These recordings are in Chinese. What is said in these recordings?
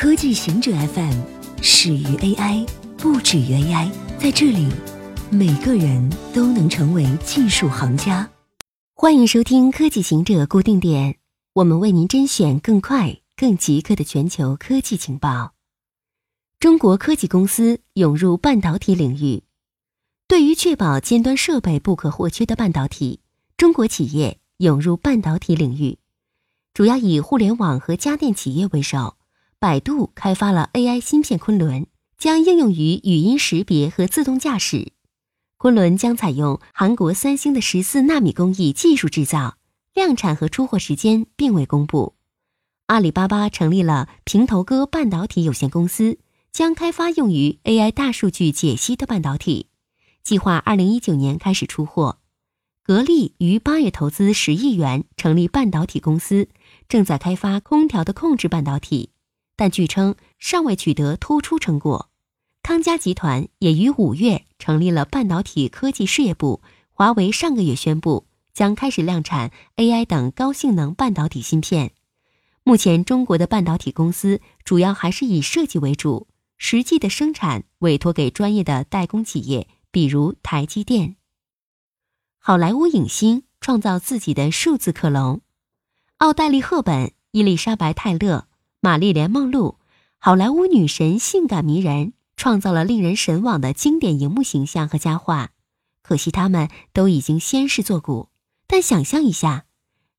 科技行者 FM 始于 AI，不止于 AI。在这里，每个人都能成为技术行家。欢迎收听科技行者固定点，我们为您甄选更快、更即刻的全球科技情报。中国科技公司涌入半导体领域，对于确保尖端设备不可或缺的半导体，中国企业涌入半导体领域，主要以互联网和家电企业为首。百度开发了 AI 芯片昆仑，将应用于语音识别和自动驾驶。昆仑将采用韩国三星的十四纳米工艺技术制造，量产和出货时间并未公布。阿里巴巴成立了平头哥半导体有限公司，将开发用于 AI 大数据解析的半导体，计划二零一九年开始出货。格力于八月投资十亿元成立半导体公司，正在开发空调的控制半导体。但据称尚未取得突出成果。康佳集团也于五月成立了半导体科技事业部。华为上个月宣布将开始量产 AI 等高性能半导体芯片。目前，中国的半导体公司主要还是以设计为主，实际的生产委托给专业的代工企业，比如台积电。好莱坞影星创造自己的数字克隆。奥黛丽·赫本、伊丽莎白·泰勒。玛丽莲·梦露，好莱坞女神，性感迷人，创造了令人神往的经典荧幕形象和佳话。可惜他们都已经仙逝作古。但想象一下，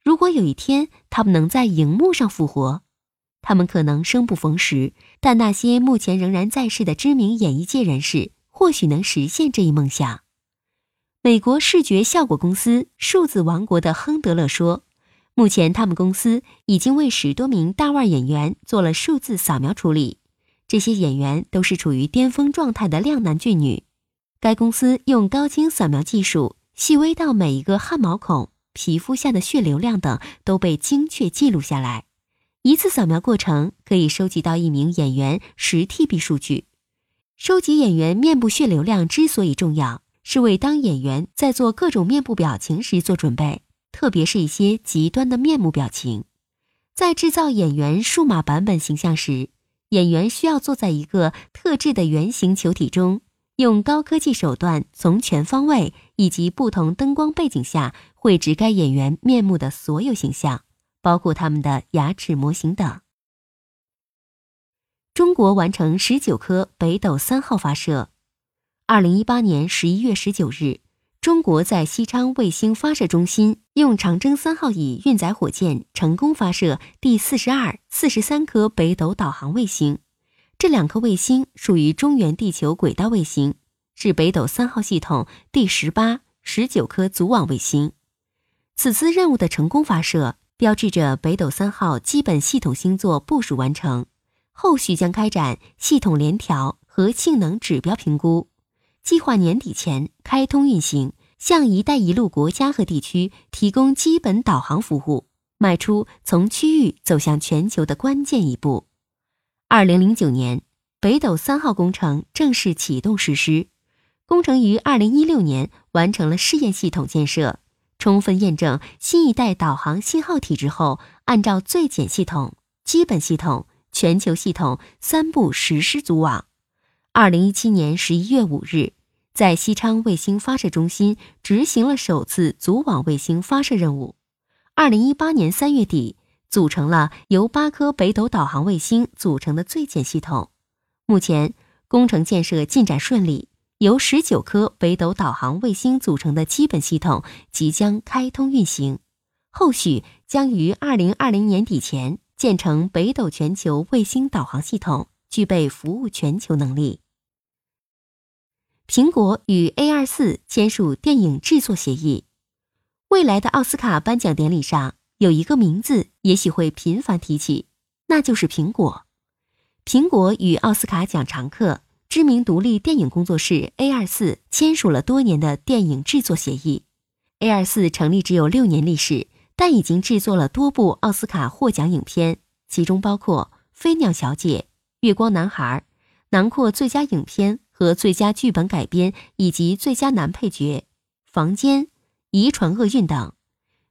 如果有一天他们能在荧幕上复活，他们可能生不逢时，但那些目前仍然在世的知名演艺界人士或许能实现这一梦想。美国视觉效果公司数字王国的亨德勒说。目前，他们公司已经为十多名大腕演员做了数字扫描处理。这些演员都是处于巅峰状态的靓男俊女。该公司用高清扫描技术，细微到每一个汗毛孔、皮肤下的血流量等都被精确记录下来。一次扫描过程可以收集到一名演员十 TB 数据。收集演员面部血流量之所以重要，是为当演员在做各种面部表情时做准备。特别是一些极端的面目表情，在制造演员数码版本形象时，演员需要坐在一个特制的圆形球体中，用高科技手段从全方位以及不同灯光背景下绘制该演员面目的所有形象，包括他们的牙齿模型等。中国完成十九颗北斗三号发射。二零一八年十一月十九日。中国在西昌卫星发射中心用长征三号乙运载火箭成功发射第四十二、四十三颗北斗导航卫星。这两颗卫星属于中原地球轨道卫星，是北斗三号系统第十八、十九颗组网卫星。此次任务的成功发射，标志着北斗三号基本系统星座部署完成，后续将开展系统联调和性能指标评估。计划年底前开通运行，向“一带一路”国家和地区提供基本导航服务，迈出从区域走向全球的关键一步。二零零九年，北斗三号工程正式启动实施，工程于二零一六年完成了试验系统建设，充分验证新一代导航信号体制后，按照最简系统、基本系统、全球系统三步实施组网。二零一七年十一月五日，在西昌卫星发射中心执行了首次组网卫星发射任务。二零一八年三月底，组成了由八颗北斗导航卫星组成的最简系统。目前，工程建设进展顺利，由十九颗北斗导航卫星组成的基本系统即将开通运行，后续将于二零二零年底前建成北斗全球卫星导航系统。具备服务全球能力。苹果与 A 二四签署电影制作协议。未来的奥斯卡颁奖典礼上，有一个名字也许会频繁提起，那就是苹果。苹果与奥斯卡奖常客、知名独立电影工作室 A 二四签署了多年的电影制作协议。A 二四成立只有六年历史，但已经制作了多部奥斯卡获奖影片，其中包括《飞鸟小姐》。月光男孩，囊括最佳影片和最佳剧本改编，以及最佳男配角。房间、遗传厄运等。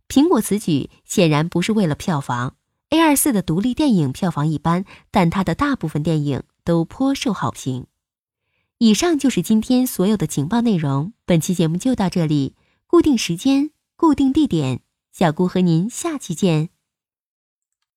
苹果此举显然不是为了票房 A 二四的独立电影票房一般，但它的大部分电影都颇受好评。以上就是今天所有的情报内容，本期节目就到这里。固定时间，固定地点，小姑和您下期见。